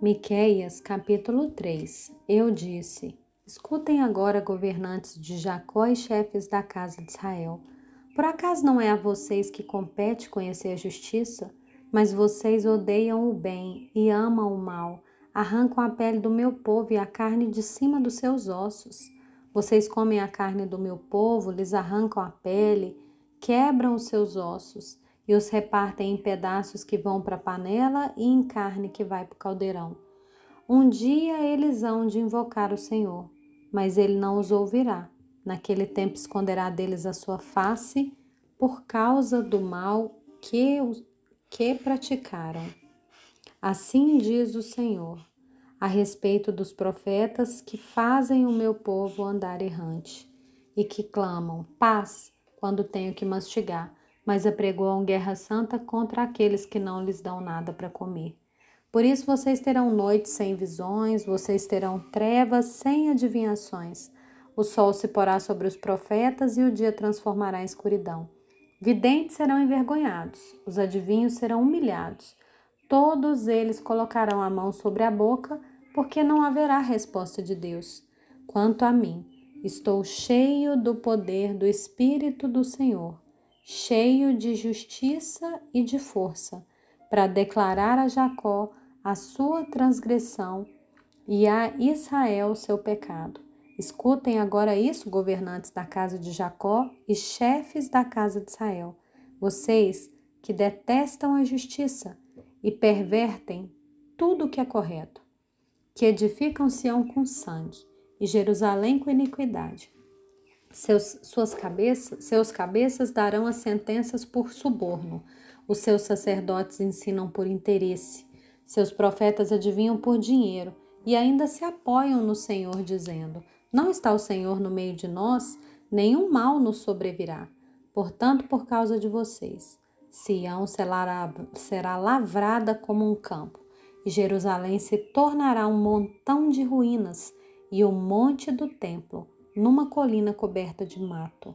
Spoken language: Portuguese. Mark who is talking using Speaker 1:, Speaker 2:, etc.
Speaker 1: Miqueias, capítulo 3 Eu disse: Escutem agora, governantes de Jacó e chefes da casa de Israel. Por acaso não é a vocês que compete conhecer a justiça? Mas vocês odeiam o bem e amam o mal, arrancam a pele do meu povo e a carne de cima dos seus ossos. Vocês comem a carne do meu povo, lhes arrancam a pele, quebram os seus ossos e os repartem em pedaços que vão para a panela e em carne que vai para o caldeirão. Um dia eles hão de invocar o Senhor, mas ele não os ouvirá. Naquele tempo esconderá deles a sua face por causa do mal que, que praticaram. Assim diz o Senhor a respeito dos profetas que fazem o meu povo andar errante e que clamam paz quando tenho que mastigar mas apregoam guerra santa contra aqueles que não lhes dão nada para comer. Por isso vocês terão noites sem visões, vocês terão trevas sem adivinhações. O sol se porá sobre os profetas e o dia transformará em escuridão. Videntes serão envergonhados, os adivinhos serão humilhados. Todos eles colocarão a mão sobre a boca, porque não haverá resposta de Deus. Quanto a mim, estou cheio do poder do Espírito do Senhor cheio de justiça e de força, para declarar a Jacó a sua transgressão e a Israel seu pecado. Escutem agora isso, governantes da casa de Jacó e chefes da casa de Israel, vocês que detestam a justiça e pervertem tudo o que é correto, que edificam Sião com sangue e Jerusalém com iniquidade seus, suas cabeças, seus cabeças darão as sentenças por suborno. Os seus sacerdotes ensinam por interesse. Seus profetas adivinham por dinheiro e ainda se apoiam no Senhor, dizendo: Não está o Senhor no meio de nós, nenhum mal nos sobrevirá. Portanto, por causa de vocês, Sião será lavrada como um campo, e Jerusalém se tornará um montão de ruínas, e o monte do templo numa colina coberta de mato.